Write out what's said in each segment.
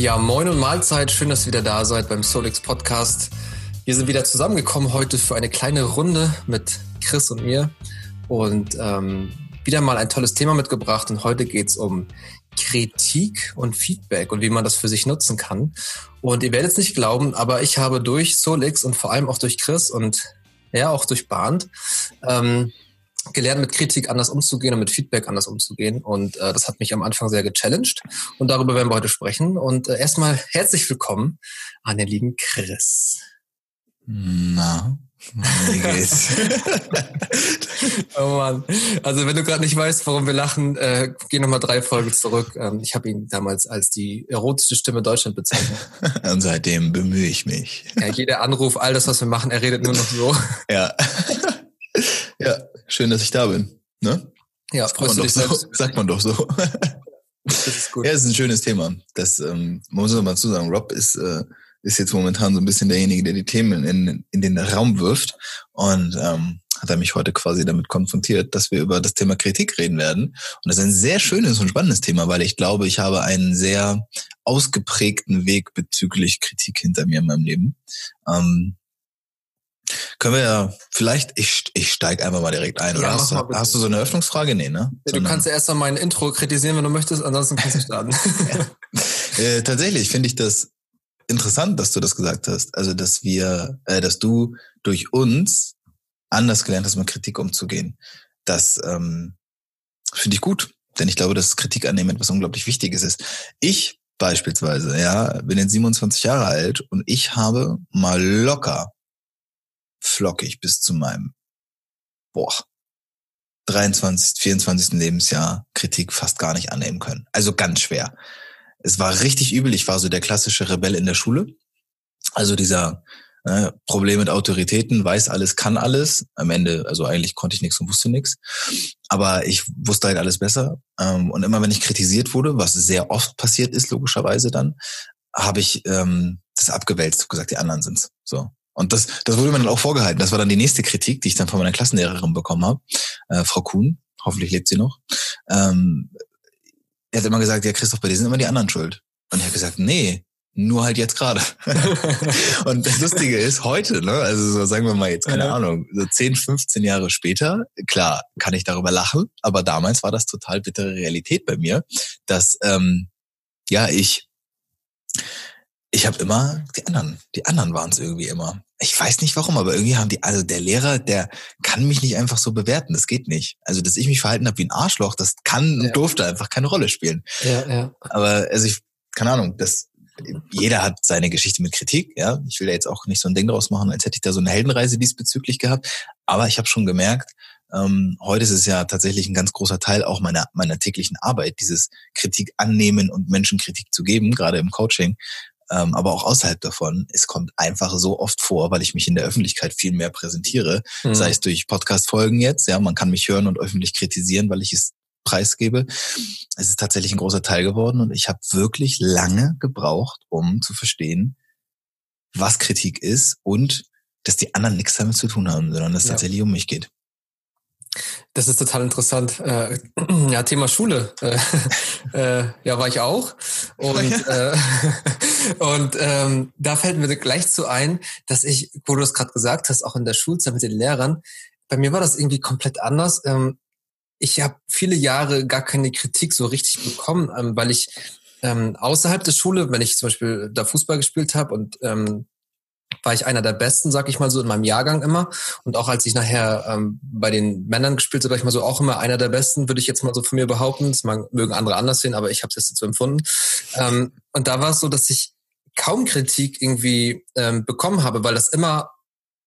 Ja, moin und Mahlzeit. Schön, dass ihr wieder da seid beim Solix Podcast. Wir sind wieder zusammengekommen heute für eine kleine Runde mit Chris und mir und ähm, wieder mal ein tolles Thema mitgebracht. Und heute geht's um Kritik und Feedback und wie man das für sich nutzen kann. Und ihr werdet es nicht glauben, aber ich habe durch Solix und vor allem auch durch Chris und ja auch durch Bahnt ähm, gelernt, mit Kritik anders umzugehen und mit Feedback anders umzugehen. Und äh, das hat mich am Anfang sehr gechallenged. Und darüber werden wir heute sprechen. Und äh, erstmal herzlich willkommen an den lieben Chris. Na, wie geht's? oh Mann. Also wenn du gerade nicht weißt, warum wir lachen, äh, geh nochmal drei Folgen zurück. Ähm, ich habe ihn damals als die erotische Stimme Deutschland bezeichnet. Und seitdem bemühe ich mich. Ja, jeder Anruf, all das, was wir machen, er redet nur noch so. Ja. Schön, dass ich da bin. Ne? Ja, freust du dich so, selbst? Sagt man doch so. Das ist gut. Ja, es ist ein schönes Thema. Das ähm, man muss man mal zu sagen. Rob ist, äh, ist jetzt momentan so ein bisschen derjenige, der die Themen in, in den Raum wirft. Und ähm, hat er mich heute quasi damit konfrontiert, dass wir über das Thema Kritik reden werden. Und das ist ein sehr schönes und spannendes Thema, weil ich glaube, ich habe einen sehr ausgeprägten Weg bezüglich Kritik hinter mir in meinem Leben. Ähm, können wir ja vielleicht, ich, ich steige einfach mal direkt ein. Ja, oder hast, du, hast du so eine Öffnungsfrage? Nee, ne? Ja, du kannst ja erst mal mein Intro kritisieren, wenn du möchtest, ansonsten kannst du starten. äh, tatsächlich finde ich das interessant, dass du das gesagt hast. Also, dass wir, äh, dass du durch uns anders gelernt hast, mit Kritik umzugehen. Das ähm, finde ich gut, denn ich glaube, dass Kritik annehmen etwas unglaublich Wichtiges ist. Ich beispielsweise, ja, bin jetzt 27 Jahre alt und ich habe mal locker flockig bis zu meinem, boah, 23, 24. Lebensjahr Kritik fast gar nicht annehmen können. Also ganz schwer. Es war richtig übel. Ich war so der klassische Rebell in der Schule. Also dieser äh, Problem mit Autoritäten, weiß alles, kann alles. Am Ende, also eigentlich konnte ich nichts und wusste nichts. Aber ich wusste halt alles besser. Ähm, und immer wenn ich kritisiert wurde, was sehr oft passiert ist, logischerweise dann, habe ich ähm, das abgewälzt, gesagt, die anderen sind's. So. Und das, das wurde mir dann auch vorgehalten. Das war dann die nächste Kritik, die ich dann von meiner Klassenlehrerin bekommen habe, äh, Frau Kuhn. Hoffentlich lebt sie noch. Ähm, er hat immer gesagt, ja Christoph, bei dir sind immer die anderen schuld. Und ich habe gesagt, nee, nur halt jetzt gerade. und das Lustige ist, heute, ne, also so sagen wir mal jetzt, keine Ja. Ahnung, so 10, 15 Jahre später, klar, kann ich darüber lachen, aber damals war das total bittere Realität bei mir, dass ähm, ja ich ich habe immer die anderen, die anderen waren es irgendwie immer. Ich weiß nicht warum, aber irgendwie haben die, also der Lehrer, der kann mich nicht einfach so bewerten, das geht nicht. Also, dass ich mich verhalten habe wie ein Arschloch, das kann Ja. und durfte einfach keine Rolle spielen. ja, ja. Aber also ich, keine Ahnung, das, jeder hat seine Geschichte mit Kritik, ja. Ich will da jetzt auch nicht so ein Ding draus machen, als hätte ich da so eine Heldenreise diesbezüglich gehabt. Aber ich habe schon gemerkt, ähm, heute ist es ja tatsächlich ein ganz großer Teil auch meiner, meiner täglichen Arbeit, dieses Kritik annehmen und Menschen Kritik zu geben, gerade im Coaching. Ähm, aber auch außerhalb davon, es kommt einfach so oft vor, weil ich mich in der Öffentlichkeit viel mehr präsentiere, Mhm. sei es durch Podcast-Folgen jetzt, ja, man kann mich hören und öffentlich kritisieren, weil ich es preisgebe. Es ist tatsächlich ein großer Teil geworden und ich habe wirklich lange gebraucht, um zu verstehen, was Kritik ist und dass die anderen nichts damit zu tun haben, sondern dass es Ja. tatsächlich um mich geht. Das ist total interessant. Äh, ja, Thema Schule. Äh, äh, ja, war ich auch. Und, äh, und ähm, da fällt mir gleich zu ein, dass ich, wo du es gerade gesagt hast, auch in der Schulzeit mit den Lehrern, bei mir war das irgendwie komplett anders. Ähm, ich habe viele Jahre gar keine Kritik so richtig bekommen, ähm, weil ich ähm, außerhalb der Schule, wenn ich zum Beispiel da Fußball gespielt habe und ähm, war ich einer der Besten, sag ich mal so, in meinem Jahrgang immer. Und auch als ich nachher ähm, bei den Männern gespielt habe, war ich mal so auch immer einer der Besten, würde ich jetzt mal so von mir behaupten. Das mögen andere anders sehen, aber ich habe es jetzt so empfunden. Ähm, und da war es so, dass ich kaum Kritik irgendwie ähm, bekommen habe, weil das immer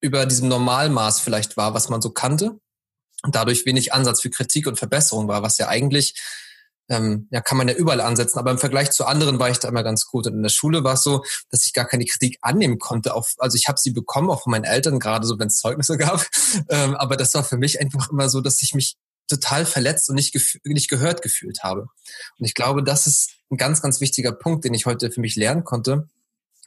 über diesem Normalmaß vielleicht war, was man so kannte. Und dadurch wenig Ansatz für Kritik und Verbesserung war, was ja eigentlich ähm, ja, kann man ja überall ansetzen, aber im Vergleich zu anderen war ich da immer ganz gut. Und in der Schule war es so, dass ich gar keine Kritik annehmen konnte. Auf, also ich habe sie bekommen, auch von meinen Eltern, gerade so, wenn es Zeugnisse gab. Ähm, aber das war für mich einfach immer so, dass ich mich total verletzt und nicht, nicht gehört gefühlt habe. Und ich glaube, das ist ein ganz, ganz wichtiger Punkt, den ich heute für mich lernen konnte,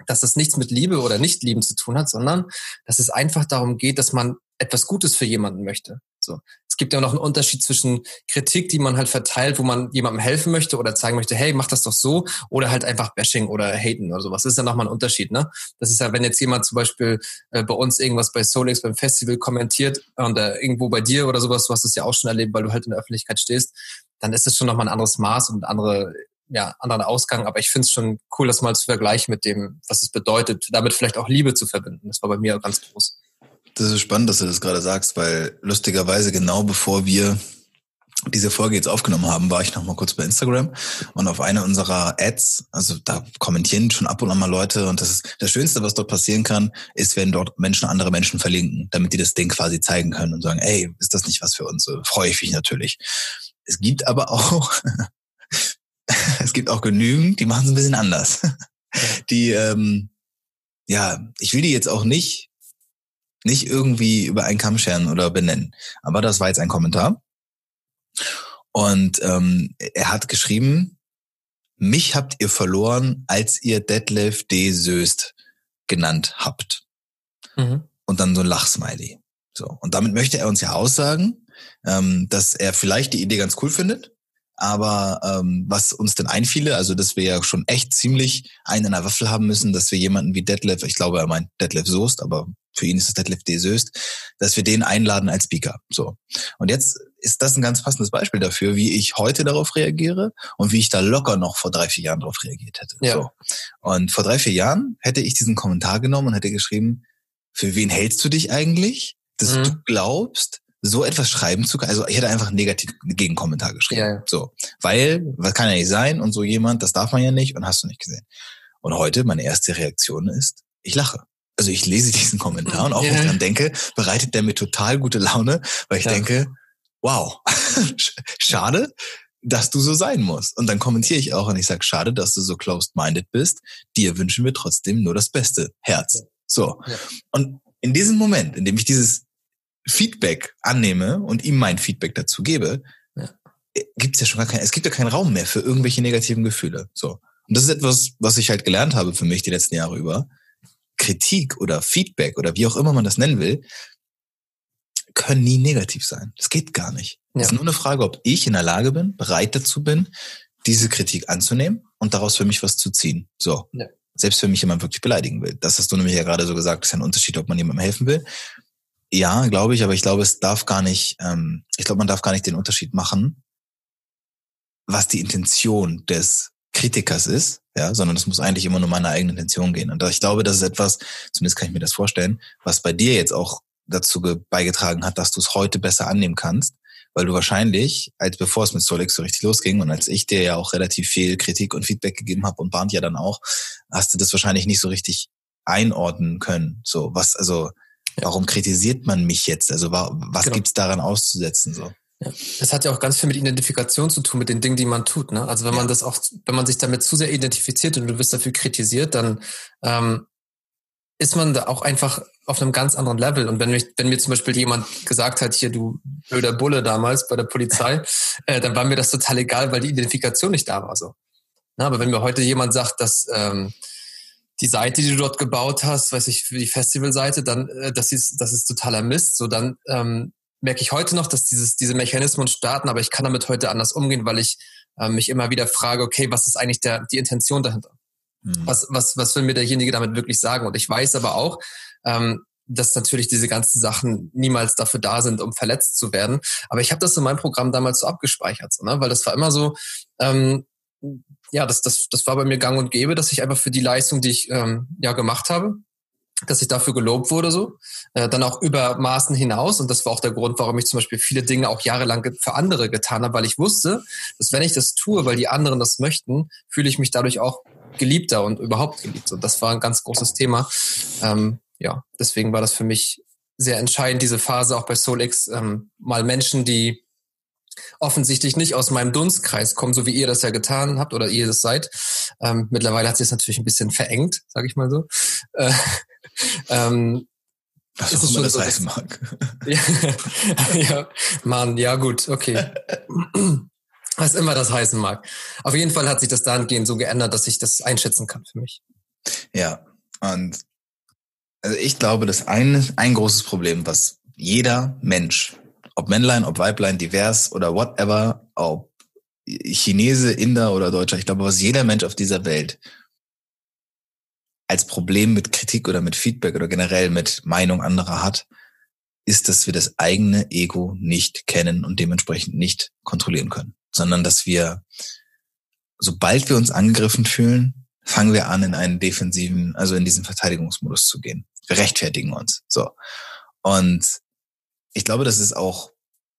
dass das nichts mit Liebe oder Nicht-Lieben zu tun hat, sondern dass es einfach darum geht, dass man etwas Gutes für jemanden möchte. So. Es gibt ja noch einen Unterschied zwischen Kritik, die man halt verteilt, wo man jemandem helfen möchte oder zeigen möchte, hey, mach das doch so, oder halt einfach Bashing oder Haten oder sowas. Das ist ja nochmal ein Unterschied, ne? Das ist ja, wenn jetzt jemand zum Beispiel äh, bei uns irgendwas bei Solix beim Festival kommentiert und äh, irgendwo bei dir oder sowas, du hast es ja auch schon erlebt, weil du halt in der Öffentlichkeit stehst, dann ist es schon nochmal ein anderes Maß und andere ja, anderen Ausgang, aber ich finde es schon cool, das mal zu vergleichen mit dem, was es bedeutet, damit vielleicht auch Liebe zu verbinden. Das war bei mir ganz groß. Das ist spannend, dass du das gerade sagst, weil lustigerweise genau bevor wir diese Folge jetzt aufgenommen haben, war ich noch mal kurz bei Instagram und auf eine unserer Ads, also da kommentieren schon ab und an mal Leute und das ist das Schönste, was dort passieren kann, ist, wenn dort Menschen andere Menschen verlinken, damit die das Ding quasi zeigen können und sagen, ey, ist das nicht was für uns? So, freue ich mich natürlich. Es gibt aber auch es gibt auch genügend, die machen es ein bisschen anders. Die, ähm, ja, ich will die jetzt auch nicht, nicht irgendwie über einen Kamm scheren oder benennen. Aber das war jetzt ein Kommentar. Und ähm, er hat geschrieben, mich habt ihr verloren, als ihr Detlef D. Söst genannt habt. Mhm. Und dann so ein Lachsmiley. So. Und damit möchte er uns ja aussagen, ähm, dass er vielleicht die Idee ganz cool findet, aber ähm, was uns denn einfiele, also dass wir ja schon echt ziemlich einen in der Waffel haben müssen, dass wir jemanden wie Detlef, ich glaube, er meint Detlef Soest, aber für ihn ist es Detlef D. Soest, dass wir den einladen als Speaker. So. Und jetzt ist das ein ganz passendes Beispiel dafür, wie ich heute darauf reagiere und wie ich da locker noch vor drei, vier Jahren darauf reagiert hätte. Ja. So. Und vor drei, vier Jahren hätte ich diesen Kommentar genommen und hätte geschrieben, für wen hältst du dich eigentlich, dass mhm. du glaubst, so etwas schreiben zu können. Also ich hätte einfach einen negativen Gegenkommentar geschrieben. Ja, ja. So. Weil, was kann ja nicht sein und so jemand, das darf man ja nicht und hast du nicht gesehen. Und heute, meine erste Reaktion ist, ich lache. Also ich lese diesen Kommentar und auch ja. wenn ich dran denke, bereitet der mir total gute Laune, weil ich ja. denke, wow, schade, dass du so sein musst. Und dann kommentiere ich auch und ich sage, schade, dass du so closed-minded bist. Dir wünschen wir trotzdem nur das Beste. Herz. So. Und in diesem Moment, in dem ich dieses Feedback annehme und ihm mein Feedback dazu gebe, ja. Äh, gibt es ja schon gar keinen, es gibt ja keinen Raum mehr für irgendwelche negativen Gefühle. So. Und das ist etwas, was ich halt gelernt habe für mich die letzten Jahre über. Kritik oder Feedback oder wie auch immer man das nennen will, können nie negativ sein. Das geht gar nicht. Es ja. ist nur eine Frage, ob ich in der Lage bin, bereit dazu bin, diese Kritik anzunehmen und daraus für mich was zu ziehen. So. Ja. Selbst wenn mich jemand wirklich beleidigen will. Das hast du nämlich ja gerade so gesagt, ist ja ein Unterschied, ob man jemandem helfen will ja, glaube ich, aber ich glaube, es darf gar nicht, ähm, ich glaube, man darf gar nicht den Unterschied machen, was die Intention des Kritikers ist, ja, sondern es muss eigentlich immer nur meine eigene Intention gehen. Und ich glaube, das ist etwas, zumindest kann ich mir das vorstellen, was bei dir jetzt auch dazu beigetragen hat, dass du es heute besser annehmen kannst, weil du wahrscheinlich, als bevor es mit Solix so richtig losging und als ich dir ja auch relativ viel Kritik und Feedback gegeben habe und Barnt ja dann auch, hast du das wahrscheinlich nicht so richtig einordnen können. So, was, also, Warum kritisiert man mich jetzt? Also was genau. gibt's daran auszusetzen? So? Ja. Das hat ja auch ganz viel mit Identifikation zu tun, mit den Dingen, die man tut. Ne? Also wenn ja. man das auch, wenn man sich damit zu sehr identifiziert und du wirst dafür kritisiert, dann ähm, ist man da auch einfach auf einem ganz anderen Level. Und wenn, mich, wenn mir zum Beispiel jemand gesagt hat, hier du blöder Bulle damals bei der Polizei, äh, dann war mir das total egal, weil die Identifikation nicht da war. So. Na, aber wenn mir heute jemand sagt, dass ähm, die Seite, die du dort gebaut hast, weiß ich, für die Festivalseite, dann, äh, das ist, das ist totaler Mist. So, dann ähm, merke ich heute noch, dass dieses, diese Mechanismen starten, aber ich kann damit heute anders umgehen, weil ich äh, mich immer wieder frage, okay, was ist eigentlich der, die Intention dahinter? Mhm. Was, was, was will mir derjenige damit wirklich sagen? Und ich weiß aber auch, ähm, dass natürlich diese ganzen Sachen niemals dafür da sind, um verletzt zu werden. Aber ich habe das in meinem Programm damals so abgespeichert, so, ne? weil das war immer so, ähm, ja, das, das, das war bei mir gang und gäbe, dass ich einfach für die Leistung, die ich ähm, ja gemacht habe, dass ich dafür gelobt wurde, so. Äh, dann auch über Maßen hinaus. Und das war auch der Grund, warum ich zum Beispiel viele Dinge auch jahrelang für andere getan habe, weil ich wusste, dass wenn ich das tue, weil die anderen das möchten, fühle ich mich dadurch auch geliebter und überhaupt geliebt. Und das war ein ganz großes Thema. Ähm, ja, deswegen war das für mich sehr entscheidend, diese Phase auch bei SoulX, ähm, mal Menschen, die offensichtlich nicht aus meinem Dunstkreis kommen, so wie ihr das ja getan habt oder ihr das seid. Ähm, mittlerweile hat sich das natürlich ein bisschen verengt, sage ich mal so. Äh, ähm, was auch immer das so, heißen mag. ja, ja, Mann, ja gut, okay. Was immer das heißen mag. Auf jeden Fall hat sich das dahingehend so geändert, dass ich das einschätzen kann für mich. Ja, und also ich glaube, dass ein, ein großes Problem, was jeder Mensch ob Männlein, ob Weiblein, divers oder whatever, ob Chinese, Inder oder Deutscher, ich glaube, was jeder Mensch auf dieser Welt als Problem mit Kritik oder mit Feedback oder generell mit Meinung anderer hat, ist, dass wir das eigene Ego nicht kennen und dementsprechend nicht kontrollieren können, sondern dass wir, sobald wir uns angegriffen fühlen, fangen wir an, in einen defensiven, also in diesen Verteidigungsmodus zu gehen. Wir rechtfertigen uns. So. Und ich glaube, das ist auch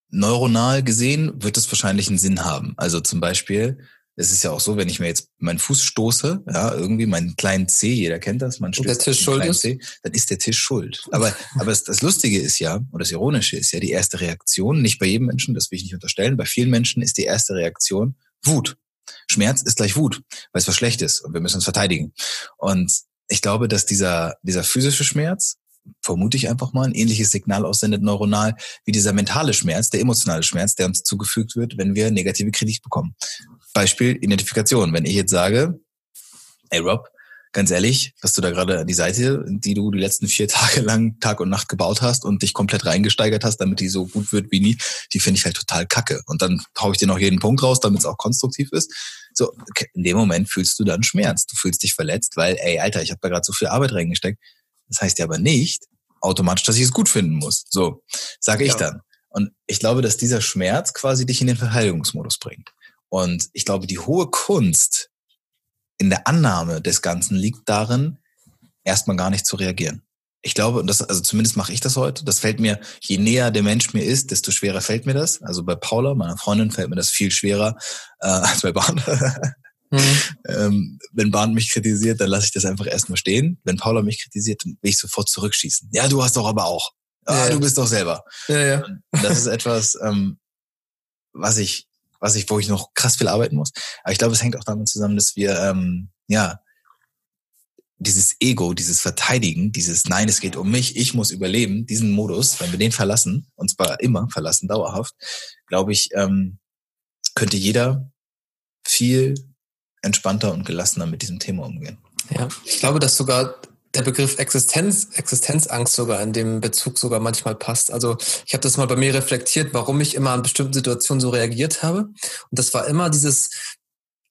neuronal gesehen, wird es wahrscheinlich einen Sinn haben. Also zum Beispiel, es ist ja auch so, wenn ich mir jetzt meinen Fuß stoße, ja, irgendwie meinen kleinen C, jeder kennt das, man stößt der Tisch schuld ist? C, dann ist der Tisch schuld. Aber, aber das, das Lustige ist ja, oder das Ironische ist ja, die erste Reaktion, nicht bei jedem Menschen, das will ich nicht unterstellen, bei vielen Menschen ist die erste Reaktion Wut. Schmerz ist gleich Wut, weil es was Schlechtes und wir müssen uns verteidigen. Und ich glaube, dass dieser, dieser physische Schmerz, vermute ich einfach mal, ein ähnliches Signal aussendet neuronal wie dieser mentale Schmerz, der emotionale Schmerz, der uns zugefügt wird, wenn wir negative Kritik bekommen. Beispiel Identifikation. Wenn ich jetzt sage, ey Rob, ganz ehrlich, was du da gerade an die Seite, die du die letzten vier Tage lang Tag und Nacht gebaut hast und dich komplett reingesteigert hast, damit die so gut wird wie nie, die finde ich halt total kacke. Und dann hau ich dir noch jeden Punkt raus, damit es auch konstruktiv ist. So, in dem Moment fühlst du dann Schmerz. Du fühlst dich verletzt, weil, ey, Alter, ich habe da gerade so viel Arbeit reingesteckt. Das heißt ja aber nicht automatisch, dass ich es gut finden muss. So, sage ich ja. dann. Und ich glaube, dass dieser Schmerz quasi dich in den Verteidigungsmodus bringt. Und ich glaube, die hohe Kunst in der Annahme des Ganzen liegt darin, erstmal gar nicht zu reagieren. Ich glaube, und das, also zumindest mache ich das heute. Das fällt mir, je näher der Mensch mir ist, desto schwerer fällt mir das. Also bei Paula, meiner Freundin, fällt mir das viel schwerer äh, als bei Bahn. Mhm. ähm, wenn Bahn mich kritisiert, dann lasse ich das einfach erstmal stehen. Wenn Paula mich kritisiert, dann will ich sofort zurückschießen. Ja, du hast doch aber auch. Ah, ja, du bist doch selber. Ja, ja. Das ist etwas, ähm, was ich was ich, wo ich noch krass viel arbeiten muss. Aber ich glaube, es hängt auch damit zusammen, dass wir, ähm, ja, dieses Ego, dieses Verteidigen, dieses Nein, es geht um mich, ich muss überleben, diesen Modus, wenn wir den verlassen, und zwar immer verlassen, dauerhaft, glaube ich, ähm, könnte jeder viel entspannter und gelassener mit diesem Thema umgehen. Ja, ich glaube, dass sogar der Begriff Existenz, Existenzangst sogar in dem Bezug sogar manchmal passt. Also ich habe das mal bei mir reflektiert, warum ich immer an bestimmten Situationen so reagiert habe. Und das war immer dieses,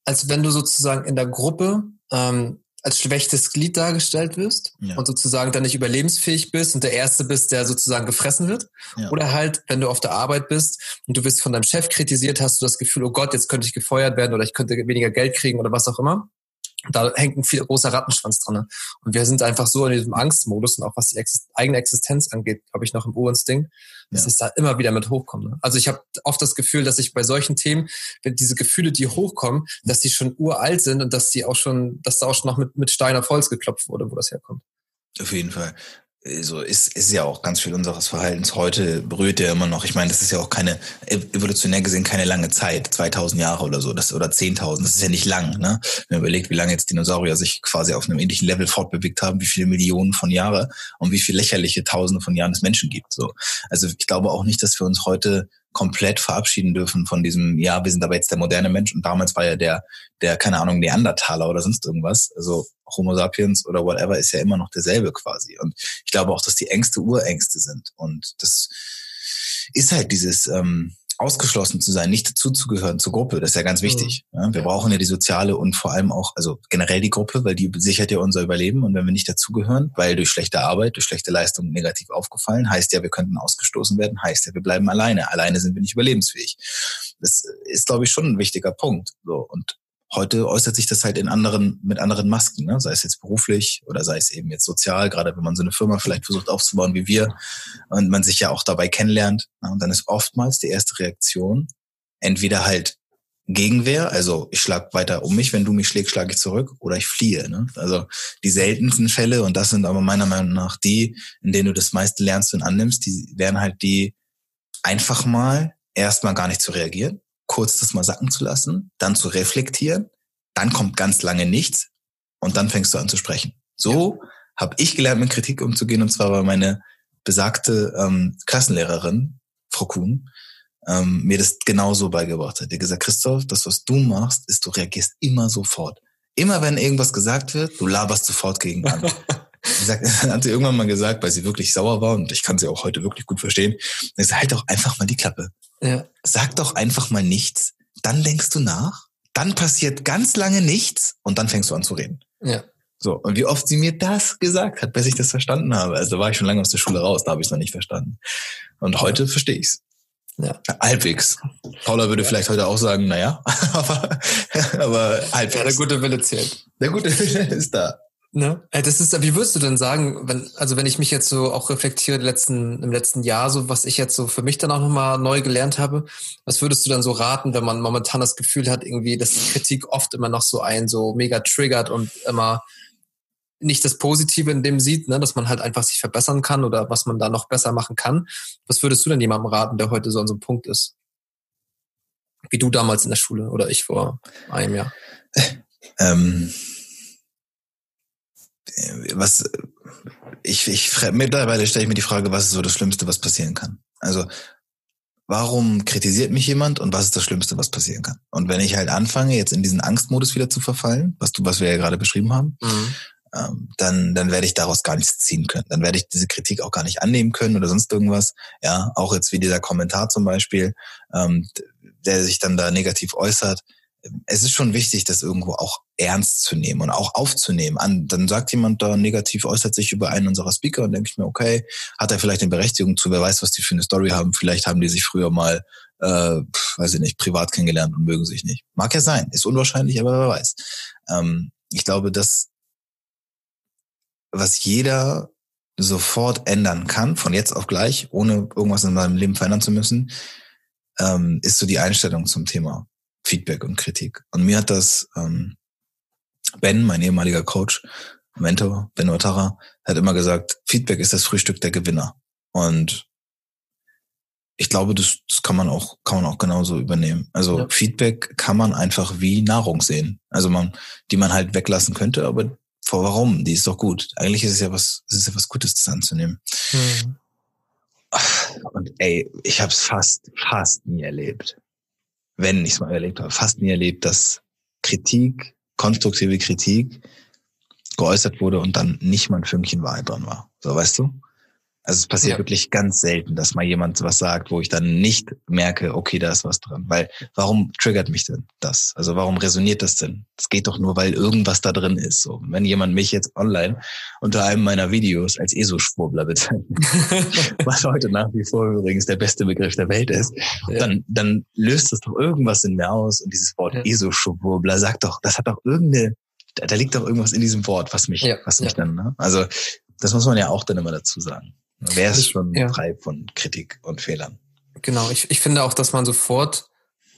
als wenn du sozusagen in der Gruppe ähm, als schwächstes Glied dargestellt wirst ja. und sozusagen dann nicht überlebensfähig bist und der Erste bist, der sozusagen gefressen wird. Ja. Oder halt, wenn du auf der Arbeit bist und du wirst von deinem Chef kritisiert, hast du das Gefühl, oh Gott, jetzt könnte ich gefeuert werden oder ich könnte weniger Geld kriegen oder was auch immer da hängt ein viel großer Rattenschwanz dran. Und wir sind einfach so in diesem Angstmodus und auch was die Exist eigene Existenz angeht, glaube ich, noch im Urinstinkt, dass ja. es da immer wieder mit hochkommt. Ne? Also ich habe oft das Gefühl, dass ich bei solchen Themen, wenn diese Gefühle, die hochkommen, dass die schon uralt sind und dass die auch schon, dass da auch schon noch mit, mit Stein auf Holz geklopft wurde, wo das herkommt. Auf jeden Fall so ist, ist ja auch ganz viel unseres Verhaltens heute berührt ja immer noch. Ich meine, das ist ja auch keine, evolutionär gesehen keine lange Zeit, 2000 Jahre oder so, das, oder 10.000, das ist ja nicht lang, ne? Wenn man überlegt, wie lange jetzt Dinosaurier sich quasi auf einem ähnlichen Level fortbewegt haben, wie viele Millionen von Jahre und wie viele lächerliche Tausende von Jahren es Menschen gibt, so. Also ich glaube auch nicht, dass wir uns heute komplett verabschieden dürfen von diesem, ja, wir sind aber jetzt der moderne Mensch und damals war ja der, der, keine Ahnung, Neandertaler oder sonst irgendwas. Also Homo sapiens oder whatever ist ja immer noch derselbe quasi. Und ich glaube auch, dass die Ängste Urängste sind. Und das ist halt dieses, ähm, ausgeschlossen zu sein, nicht dazuzugehören zur Gruppe, das ist ja ganz wichtig. Mhm. Ja, wir brauchen ja die soziale und vor allem auch, also generell die Gruppe, weil die sichert ja unser Überleben. Und wenn wir nicht dazugehören, weil durch schlechte Arbeit, durch schlechte Leistung negativ aufgefallen, heißt ja, wir könnten ausgestoßen werden, heißt ja, wir bleiben alleine. Alleine sind wir nicht überlebensfähig. Das ist, glaube ich, schon ein wichtiger Punkt. So und Heute äußert sich das halt in anderen, mit anderen Masken, ne? sei es jetzt beruflich oder sei es eben jetzt sozial, gerade wenn man so eine Firma vielleicht versucht aufzubauen wie wir und man sich ja auch dabei kennenlernt. Ne? Und dann ist oftmals die erste Reaktion entweder halt Gegenwehr, also ich schlag weiter um mich, wenn du mich schlägst, schlage ich zurück oder ich fliehe. Ne? Also die seltensten Fälle, und das sind aber meiner Meinung nach die, in denen du das meiste lernst und annimmst, die wären halt die, einfach mal erstmal gar nicht zu reagieren, kurz das mal sacken zu lassen, dann zu reflektieren, dann kommt ganz lange nichts und dann fängst du an zu sprechen. So ja. habe ich gelernt, mit Kritik umzugehen und zwar war meine besagte ähm, Klassenlehrerin, Frau Kuhn, ähm, mir das genauso beigebracht hat. Die gesagt, Christoph, das, was du machst, ist, du reagierst immer sofort. Immer wenn irgendwas gesagt wird, du laberst sofort gegen an. gesagt, hat sie irgendwann mal gesagt, weil sie wirklich sauer war und ich kann sie auch heute wirklich gut verstehen. Ich halt doch einfach mal die Klappe. Ja. Sag doch einfach mal nichts. Dann denkst du nach. Dann passiert ganz lange nichts und dann fängst du an zu reden. Ja. So, und wie oft sie mir das gesagt hat, bis ich das verstanden habe. Also da war ich schon lange aus der Schule raus, da habe ich es noch nicht verstanden. Und heute ja. verstehe ich's. Ja. Halbwegs. Paula würde ja. vielleicht heute auch sagen, naja, aber, aber halbwegs. Ja, der gute Wille zählt. Der gute Wille ist da. Ne? Das ist, wie würdest du denn sagen, wenn, also wenn ich mich jetzt so auch reflektiere letzten, im letzten Jahr, so was ich jetzt so für mich dann auch nochmal neu gelernt habe, was würdest du dann so raten, wenn man momentan das Gefühl hat, irgendwie, dass die Kritik oft immer noch so ein so mega triggert und immer nicht das Positive in dem sieht, ne, dass man halt einfach sich verbessern kann oder was man da noch besser machen kann. Was würdest du denn jemandem raten, der heute so an so einem Punkt ist? Wie du damals in der Schule oder ich vor einem Jahr? Ähm, was ich, ich mittlerweile stelle ich mir die Frage, was ist so das Schlimmste, was passieren kann? Also warum kritisiert mich jemand und was ist das Schlimmste, was passieren kann? Und wenn ich halt anfange, jetzt in diesen Angstmodus wieder zu verfallen, was du, was wir ja gerade beschrieben haben, mhm ähm, dann, dann werde ich daraus gar nichts ziehen können. Dann werde ich diese Kritik auch gar nicht annehmen können oder sonst irgendwas. Ja, auch jetzt wie dieser Kommentar zum Beispiel, ähm, der sich dann da negativ äußert. Es ist schon wichtig, das irgendwo auch ernst zu nehmen und auch aufzunehmen. An, dann sagt jemand da negativ, äußert sich über einen unserer Speaker und denke ich mir, okay, hat er vielleicht eine Berechtigung zu, wer weiß, was die für eine Story haben. Vielleicht haben die sich früher mal, äh, weiß ich nicht, privat kennengelernt und mögen sich nicht. Mag ja sein, ist unwahrscheinlich, aber wer weiß. Ähm, ich glaube, dass was jeder sofort ändern kann, von jetzt auf gleich, ohne irgendwas in seinem Leben verändern zu müssen, ähm, ist so die Einstellung zum Thema Feedback und Kritik. Und mir hat das ähm, Ben, mein ehemaliger Coach, Mentor, Ben Otara, hat immer gesagt, Feedback ist das Frühstück der Gewinner. Und ich glaube, das, das kann man auch, kann man auch genauso übernehmen. Also ja. Feedback kann man einfach wie Nahrung sehen. Also man, die man halt weglassen könnte, aber vor warum? Die ist doch gut. Eigentlich ist es ja was, es ist ja was Gutes, das anzunehmen. Mhm. Und ey, ich habe es fast, fast nie erlebt. Wenn ich es mal erlebt habe, fast nie erlebt, dass Kritik, konstruktive Kritik geäußert wurde und dann nicht mal ein Fünkchen Wahrheit dran war. So, weißt du? Also es passiert ja. wirklich ganz selten, dass mal jemand was sagt, wo ich dann nicht merke, okay, da ist was dran. Weil warum triggert mich denn das? Also warum resoniert das denn? Das geht doch nur, weil irgendwas da drin ist. So, wenn jemand mich jetzt online unter einem meiner Videos als ESO-Schwurbler bezeichnet, was heute nach wie vor übrigens der beste Begriff der Welt ist, ja. dann, dann löst das doch irgendwas in mir aus. Und dieses Wort ja. ESO-Schwurbler sagt doch, das hat doch irgendeine, da liegt doch irgendwas in diesem Wort, was mich, was mich dann, ne? Also das muss man ja auch dann immer dazu sagen. Wer ist schon ja. frei von Kritik und Fehlern? Genau, ich, ich finde auch, dass man sofort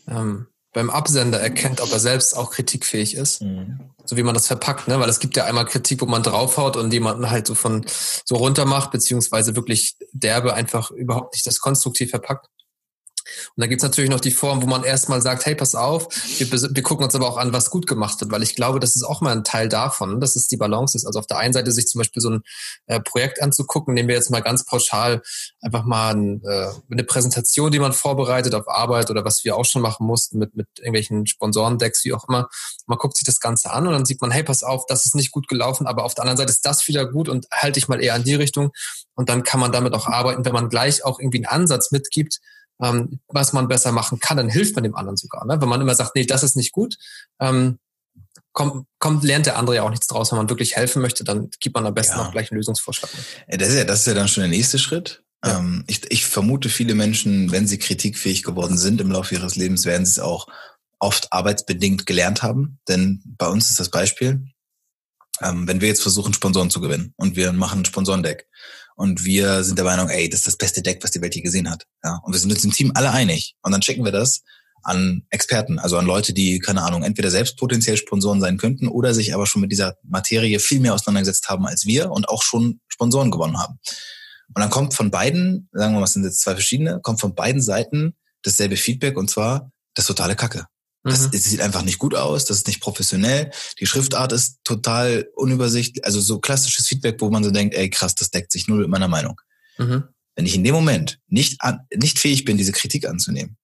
ähm, beim Absender erkennt, ob er selbst auch kritikfähig ist. Mhm. So wie man das verpackt, ne? Weil es gibt ja einmal Kritik, wo man draufhaut und jemanden halt so von so runter macht, beziehungsweise wirklich derbe einfach überhaupt nicht das konstruktiv verpackt. Und da gibt's natürlich noch die Form, wo man erstmal sagt, hey, pass auf, wir, wir, gucken uns aber auch an, was gut gemacht wird, weil ich glaube, das ist auch mal ein Teil davon, dass es die Balance ist. Also auf der einen Seite sich zum Beispiel so ein äh, Projekt anzugucken, nehmen wir jetzt mal ganz pauschal einfach mal ein, äh, eine Präsentation, die man vorbereitet auf Arbeit oder was wir auch schon machen mussten mit, mit irgendwelchen Sponsorendecks, wie auch immer. Man guckt sich das Ganze an und dann sieht man, hey, pass auf, das ist nicht gut gelaufen, aber auf der anderen Seite ist das wieder gut und halte ich mal eher an die Richtung. Und dann kann man damit auch arbeiten, wenn man gleich auch irgendwie einen Ansatz mitgibt, ähm, was man besser machen kann, dann hilft man dem anderen sogar. Ne? Wenn man immer sagt, nee, das ist nicht gut, ähm, kommt, kommt, lernt der andere ja auch nichts draus. Wenn man wirklich helfen möchte, dann gibt man am besten ja. auch gleich einen Lösungsvorschlag. Mit. Das ist ja, das ist ja dann schon der nächste Schritt. Ja. Ähm, ich, ich vermute, viele Menschen, wenn sie kritikfähig geworden sind im Laufe ihres Lebens, werden sie es auch oft arbeitsbedingt gelernt haben. Denn bei uns ist das Beispiel, ähm, wenn wir jetzt versuchen, Sponsoren zu gewinnen und wir machen ein Sponsorendeck und wir sind der Meinung, ey, das ist das beste Deck, was die Welt je gesehen hat. Ja, und wir sind uns im Team alle einig. Und dann schicken wir das an Experten, also an Leute, die, keine Ahnung, entweder selbst potenziell Sponsoren sein könnten oder sich aber schon mit dieser Materie viel mehr auseinandergesetzt haben als wir und auch schon Sponsoren gewonnen haben. Und dann kommt von beiden, sagen wir mal, es sind jetzt zwei verschiedene, kommt von beiden Seiten dasselbe Feedback und zwar das totale Kacke. Das, mhm. sieht einfach nicht gut aus, das ist nicht professionell. Die Schriftart ist total unübersichtlich, also so klassisches Feedback, wo man so denkt, ey krass, das deckt sich null mit meiner Meinung. Mhm. Wenn ich in dem Moment nicht, an, nicht fähig bin, diese Kritik anzunehmen,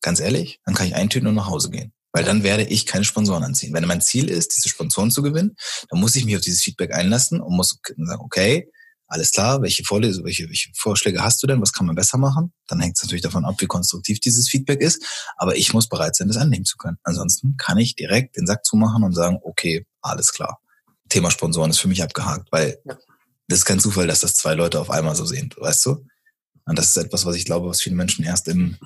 ganz ehrlich, dann kann ich eintüten und nach Hause gehen. Weil dann werde ich keine Sponsoren anziehen. Wenn mein Ziel ist, diese Sponsoren zu gewinnen, dann muss ich mich auf dieses Feedback einlassen und muss sagen, okay, alles klar, welche, Vorlesung, welche, welche Vorschläge hast du denn, was kann man besser machen? Dann hängt es natürlich davon ab, wie konstruktiv dieses Feedback ist. Aber ich muss bereit sein, das annehmen zu können. Ansonsten kann ich direkt den Sack zumachen und sagen, okay, alles klar. Thema Sponsoren ist für mich abgehakt, weil ja. das ist kein Zufall, dass das zwei Leute auf einmal so sehen, weißt du? Und das ist etwas, was ich glaube, was viele Menschen erst im,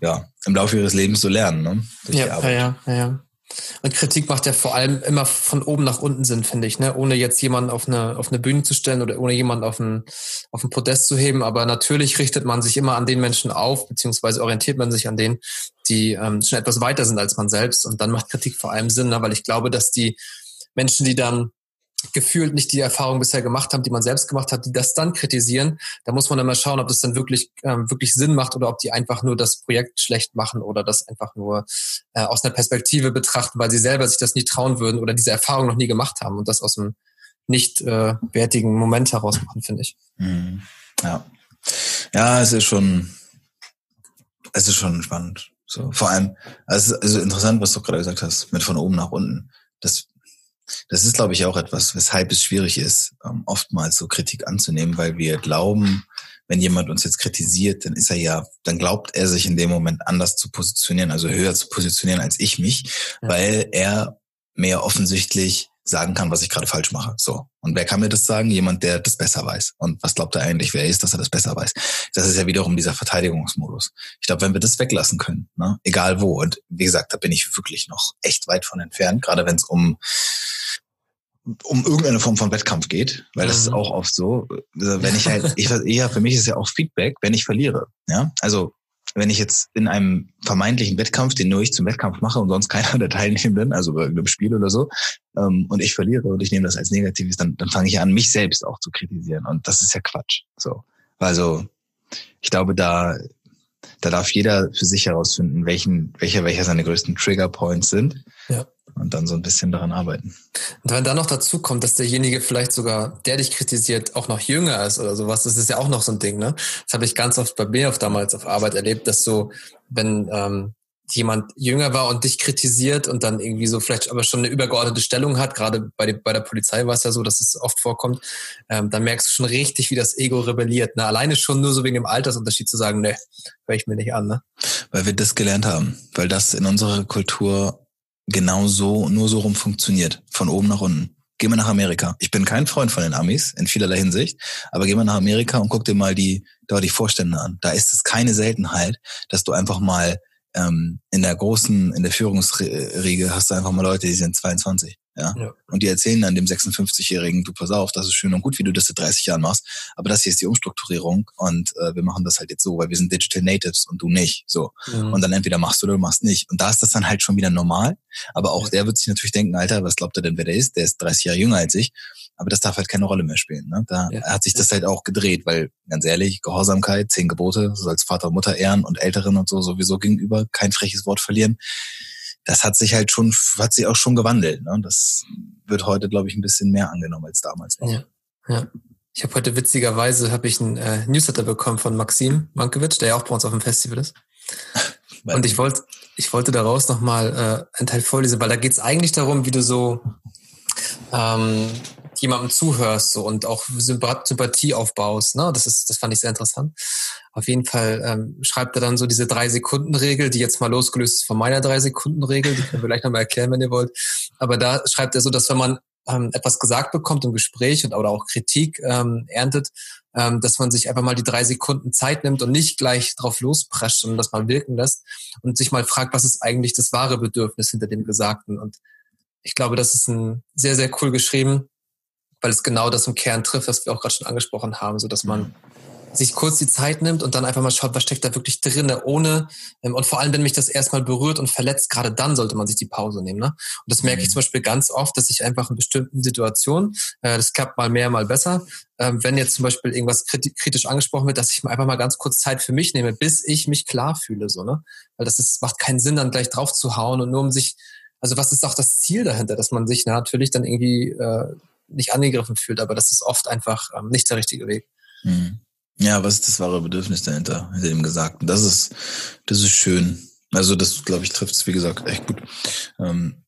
ja, im Laufe ihres Lebens so lernen, ne? Durch ja, ja, ja, ja. Und Kritik macht ja vor allem immer von oben nach unten Sinn, finde ich, ne? Ohne jetzt jemanden auf eine, auf eine Bühne zu stellen oder ohne jemanden auf ein, auf ein Podest zu heben. Aber natürlich richtet man sich immer an den Menschen auf, beziehungsweise orientiert man sich an denen, die ähm, schon etwas weiter sind als man selbst. Und dann macht Kritik vor allem Sinn, ne? weil ich glaube, dass die Menschen, die dann gefühlt nicht die Erfahrung bisher gemacht haben, die man selbst gemacht hat, die das dann kritisieren, da muss man dann mal schauen, ob das dann wirklich ähm, wirklich Sinn macht oder ob die einfach nur das Projekt schlecht machen oder das einfach nur äh, aus einer Perspektive betrachten, weil sie selber sich das nie trauen würden oder diese Erfahrung noch nie gemacht haben und das aus einem nicht äh, wertigen Moment heraus machen, finde ich. Mhm. Ja, ja, es ist schon, es ist schon spannend. So vor allem, also, also interessant, was du gerade gesagt hast, mit von oben nach unten. Das das ist, glaube ich, auch etwas, weshalb es schwierig ist, ähm, oftmals so Kritik anzunehmen, weil wir glauben, wenn jemand uns jetzt kritisiert, dann ist er ja, dann glaubt er sich in dem Moment anders zu positionieren, also höher zu positionieren als ich mich, weil er mehr offensichtlich sagen kann, was ich gerade falsch mache. So. Und wer kann mir das sagen? Jemand, der das besser weiß. Und was glaubt er eigentlich, wer ist, dass er das besser weiß? Das ist ja wiederum dieser Verteidigungsmodus. Ich glaube, wenn wir das weglassen können, ne, egal wo, und wie gesagt, da bin ich wirklich noch echt weit von entfernt, gerade wenn es um um irgendeine Form von Wettkampf geht, weil das mhm. ist auch oft so. Also wenn ich halt, ich, ja, für mich ist ja auch Feedback, wenn ich verliere. Ja, also wenn ich jetzt in einem vermeintlichen Wettkampf, den nur ich zum Wettkampf mache und sonst keiner der Teilnehmenden, also bei irgendeinem Spiel oder so, ähm, und ich verliere und ich nehme das als Negatives, dann, dann fange ich an, mich selbst auch zu kritisieren. Und das ist ja Quatsch. So. Also, ich glaube, da, da darf jeder für sich herausfinden, welchen, welcher, welcher seine größten Trigger Points sind. Ja und dann so ein bisschen daran arbeiten. Und wenn dann noch dazu kommt, dass derjenige vielleicht sogar, der dich kritisiert, auch noch jünger ist oder sowas, das ist ja auch noch so ein Ding, ne? Das habe ich ganz oft bei mir auf damals auf Arbeit erlebt, dass so, wenn ähm, jemand jünger war und dich kritisiert und dann irgendwie so vielleicht aber schon eine übergeordnete Stellung hat, gerade bei, die, bei der Polizei war es ja so, dass es oft vorkommt, ähm, dann merkst du schon richtig, wie das Ego rebelliert. Ne? Alleine schon nur so wegen dem Altersunterschied zu sagen, ne, höre ich mir nicht an. Ne? Weil wir das gelernt haben, weil das in unserer Kultur genau so, nur so rum funktioniert. Von oben nach unten. Geh mal nach Amerika. Ich bin kein Freund von den Amis in vielerlei Hinsicht, aber geh mal nach Amerika und guck dir mal die, da die Vorstände an. Da ist es keine Seltenheit, dass du einfach mal ähm, in der großen, in der Führungsriege hast du einfach mal Leute, die sind 22. Ja? ja. Und die erzählen dann dem 56-Jährigen, du pass auf, das ist schön und gut, wie du das seit 30 Jahren machst, aber das hier ist die Umstrukturierung und äh, wir machen das halt jetzt so, weil wir sind Digital Natives und du nicht. So. Mhm. Und dann entweder machst du oder du machst nicht. Und da ist das dann halt schon wieder normal. Aber auch ja. der wird sich natürlich denken, Alter, was glaubt er denn, wer der ist? Der ist 30 Jahre jünger als ich. Aber das darf halt keine Rolle mehr spielen. Ne? Da ja. hat sich das halt auch gedreht, weil ganz ehrlich, Gehorsamkeit, zehn Gebote, so als Vater und Mutter ehren und Älteren und so sowieso gegenüber, kein freches Wort verlieren das hat sich halt schon, hat sich auch schon gewandelt. Ne? Das wird heute, glaube ich, ein bisschen mehr angenommen als damals noch. Ja, ja. Ich habe heute witzigerweise habe ich einen äh, Newsletter bekommen von Maxim Mankiewicz, der ja auch bei uns auf dem Festival ist. Und ich wollte, ich wollte daraus nochmal äh, einen Teil vorlesen, weil da geht es eigentlich darum, wie du so ähm, jemandem zuhörst so und auch Sympathie aufbaust. Ne? Das ist, das fand ich sehr interessant. Auf jeden Fall ähm, schreibt er dann so diese drei Sekunden Regel, die jetzt mal losgelöst ist von meiner drei Sekunden Regel. Die können wir gleich nochmal erklären, wenn ihr wollt. Aber da schreibt er so, dass wenn man ähm, etwas gesagt bekommt im Gespräch und oder auch Kritik ähm, erntet, ähm, dass man sich einfach mal die drei Sekunden Zeit nimmt und nicht gleich drauf losprescht, sondern das mal wirken lässt und sich mal fragt, was ist eigentlich das wahre Bedürfnis hinter dem Gesagten. Und ich glaube, das ist ein sehr, sehr cool geschrieben weil es genau das im Kern trifft, was wir auch gerade schon angesprochen haben, so dass man mhm. sich kurz die Zeit nimmt und dann einfach mal schaut, was steckt da wirklich drin, ohne ähm, und vor allem, wenn mich das erstmal berührt und verletzt, gerade dann sollte man sich die Pause nehmen. Ne? Und das merke ich mhm. zum Beispiel ganz oft, dass ich einfach in bestimmten Situationen, äh, das klappt mal mehr, mal besser, äh, wenn jetzt zum Beispiel irgendwas kritisch angesprochen wird, dass ich mir einfach mal ganz kurz Zeit für mich nehme, bis ich mich klar fühle, so ne, weil das ist macht keinen Sinn, dann gleich drauf zu hauen und nur um sich also was ist auch das Ziel dahinter, dass man sich natürlich dann irgendwie äh, nicht angegriffen fühlt, aber das ist oft einfach ähm, nicht der richtige Weg. Mhm. Ja, was ist das wahre Bedürfnis dahinter, hinter dem Gesagten? Das ist, das ist schön. Also das, glaube ich, trifft es, wie gesagt, echt gut. Ähm,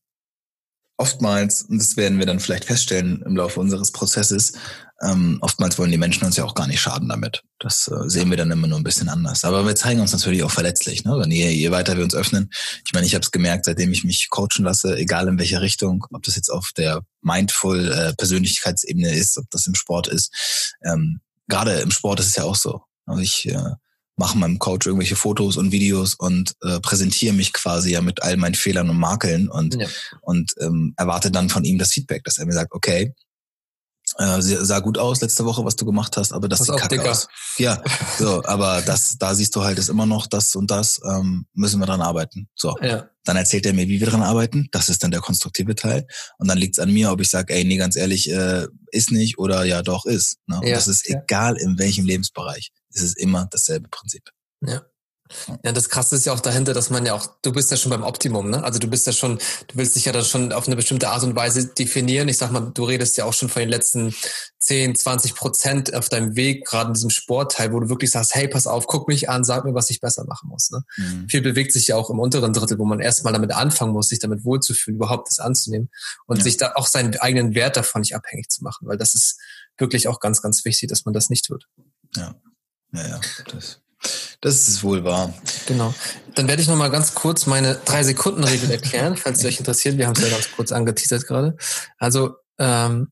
oftmals, und das werden wir dann vielleicht feststellen im Laufe unseres Prozesses, ähm, oftmals wollen die Menschen uns ja auch gar nicht schaden damit. Das äh, sehen wir dann immer nur ein bisschen anders. Aber wir zeigen uns natürlich auch verletzlich, ne? Wenn je, je weiter wir uns öffnen. Ich meine, ich habe es gemerkt, seitdem ich mich coachen lasse, egal in welche Richtung, ob das jetzt auf der mindful äh, Persönlichkeitsebene ist, ob das im Sport ist. Ähm, Gerade im Sport ist es ja auch so. Also ich äh, mache meinem Coach irgendwelche Fotos und Videos und äh, präsentiere mich quasi ja mit all meinen Fehlern und Makeln und, ja. und ähm, erwarte dann von ihm das Feedback, dass er mir sagt, okay, äh, sah gut aus letzte Woche, was du gemacht hast, aber das sieht kacke dicker. aus. Ja, so, aber das, da siehst du halt, ist immer noch das und das, ähm, müssen wir dran arbeiten. So. Ja. Dann erzählt er mir, wie wir dran arbeiten. Das ist dann der konstruktive Teil. Und dann liegt es an mir, ob ich sage, ey, nee, ganz ehrlich, äh, ist nicht oder ja doch ist. Ne? Ja, das ist egal in welchem Lebensbereich. Es ist immer dasselbe Prinzip. Ja. Ja, das Krasse ist ja auch dahinter, dass man ja auch, du bist ja schon beim Optimum, ne? Also du bist ja schon, du willst dich ja dann schon auf eine bestimmte Art und Weise definieren. Ich sag mal, du redest ja auch schon von den letzten 10, 20 Prozent auf deinem Weg, gerade in diesem Sportteil, wo du wirklich sagst, hey, pass auf, guck mich an, sag mir, was ich besser machen muss. Ne? Mhm. Viel bewegt sich ja auch im unteren Drittel, wo man erstmal damit anfangen muss, sich damit wohlzufühlen, überhaupt das anzunehmen und ja. sich da auch seinen eigenen Wert davon nicht abhängig zu machen, weil das ist wirklich auch ganz, ganz wichtig, dass man das nicht tut. Ja, ja, ja. Das das ist wohl wahr. Genau. Dann werde ich noch mal ganz kurz meine drei Sekunden Regel erklären, falls es euch interessiert. Wir haben es ja ganz kurz angeteasert gerade. Also ähm,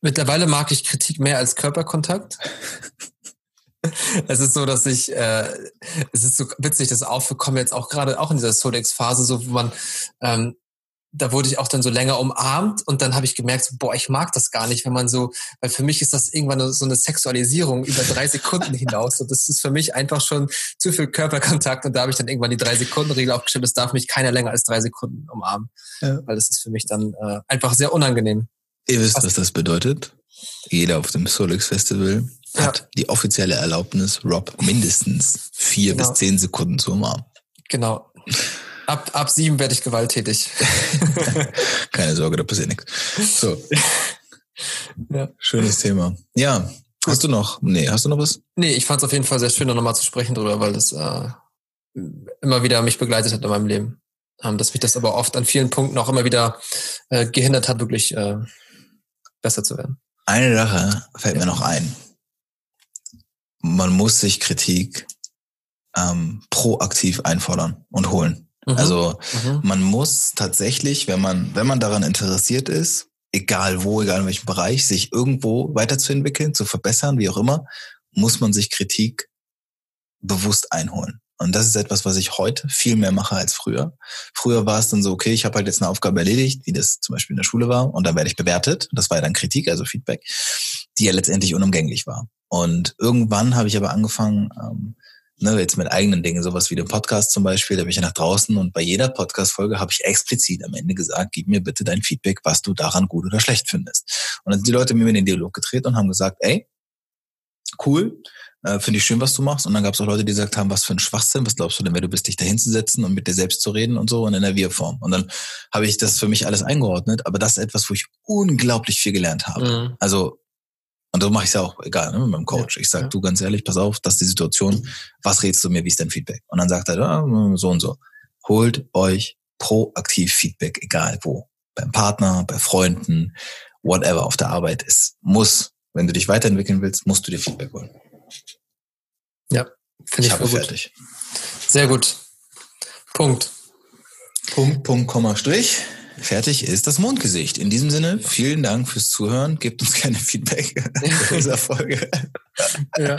mittlerweile mag ich Kritik mehr als Körperkontakt. es ist so, dass ich, äh, es ist so witzig, dass aufgekommen jetzt auch gerade auch in dieser Sodex-Phase, so wo man ähm, da wurde ich auch dann so länger umarmt und dann habe ich gemerkt, so, boah, ich mag das gar nicht, wenn man so, weil für mich ist das irgendwann so eine Sexualisierung über drei Sekunden hinaus. Und das ist für mich einfach schon zu viel Körperkontakt und da habe ich dann irgendwann die drei Sekunden Regel aufgestellt, es darf mich keiner länger als drei Sekunden umarmen, ja. weil das ist für mich dann äh, einfach sehr unangenehm. Ihr wisst, was, was das bedeutet? Jeder auf dem Solix Festival ja. hat die offizielle Erlaubnis, Rob mindestens vier genau. bis zehn Sekunden zu umarmen. Genau. Ab, ab sieben werde ich gewalttätig. Keine Sorge, da passiert nichts. So. Ja. Schönes Thema. Ja. Hast du noch? Nee, hast du noch was? Nee, ich fand es auf jeden Fall sehr schön, da nochmal zu sprechen drüber, weil das äh, immer wieder mich begleitet hat in meinem Leben. Ähm, dass mich das aber oft an vielen Punkten auch immer wieder äh, gehindert hat, wirklich äh, besser zu werden. Eine Sache fällt ja. mir noch ein. Man muss sich Kritik ähm, proaktiv einfordern und holen. Mhm. Also mhm. man muss tatsächlich, wenn man, wenn man daran interessiert ist, egal wo, egal in welchem Bereich, sich irgendwo weiterzuentwickeln, zu verbessern, wie auch immer, muss man sich Kritik bewusst einholen. Und das ist etwas, was ich heute viel mehr mache als früher. Früher war es dann so, okay, ich habe halt jetzt eine Aufgabe erledigt, wie das zum Beispiel in der Schule war, und dann werde ich bewertet. Das war ja dann Kritik, also Feedback, die ja letztendlich unumgänglich war. Und irgendwann habe ich aber angefangen, ähm, ne, jetzt mit eigenen Dingen, sowas wie dem Podcast zum Beispiel, da bin ich ja nach draußen und bei jeder Podcast-Folge habe ich explizit am Ende gesagt, gib mir bitte dein Feedback, was du daran gut oder schlecht findest. Und dann sind die Leute mit mir in den Dialog getreten und haben gesagt, ey, cool, äh, finde ich schön, was du machst. Und dann gab es auch Leute, die gesagt haben, was für ein Schwachsinn, was glaubst du denn, wer du bist, dich da hinzusetzen und mit dir selbst zu reden und so und in der Wir-Form. Und dann habe ich das für mich alles eingeordnet, aber das ist etwas, wo ich unglaublich viel gelernt habe. Mhm. Also und so mache ich es ja auch, egal, ne, mit meinem Coach. Ja, ich sage, ja. du ganz ehrlich, pass auf, das ist die Situation. Was redest du mir, wie ist dein Feedback? Und dann sagt er, ah, so und so. Holt euch proaktiv Feedback, egal wo. Beim Partner, bei Freunden, whatever, auf der Arbeit. Es muss, wenn du dich weiterentwickeln willst, musst du dir Feedback holen. Ja, finde ich, ich habe fertig. Sehr gut. Punkt. Punkt, Punkt, Komma, Strich. Fertig ist das Mondgesicht. In diesem Sinne, vielen Dank fürs Zuhören. Gebt uns gerne Feedback in dieser Folge. ja.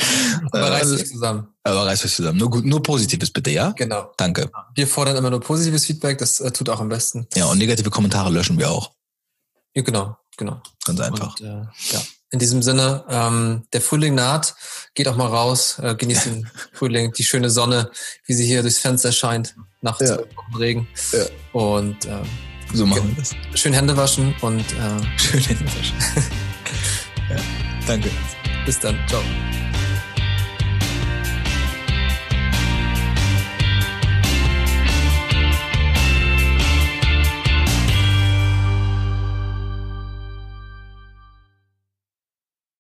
Aber reißt euch zusammen. Aber reißt euch zusammen. Nur, gut, nur Positives bitte, ja? Genau. Danke. Wir fordern immer nur positives Feedback. Das äh, tut auch am besten. Ja, und negative Kommentare löschen wir auch. Ja, genau, genau. Ganz einfach. Und, äh, ja. In diesem Sinne, ähm, der Frühling naht, geht auch mal raus, äh, genießt den Frühling, die schöne Sonne, wie sie hier durchs Fenster scheint, nach ja. Regen. Ja. Und ähm, so machen wir das. Schön Hände waschen und äh, schön Hände waschen. ja, danke. Bis dann. Ciao.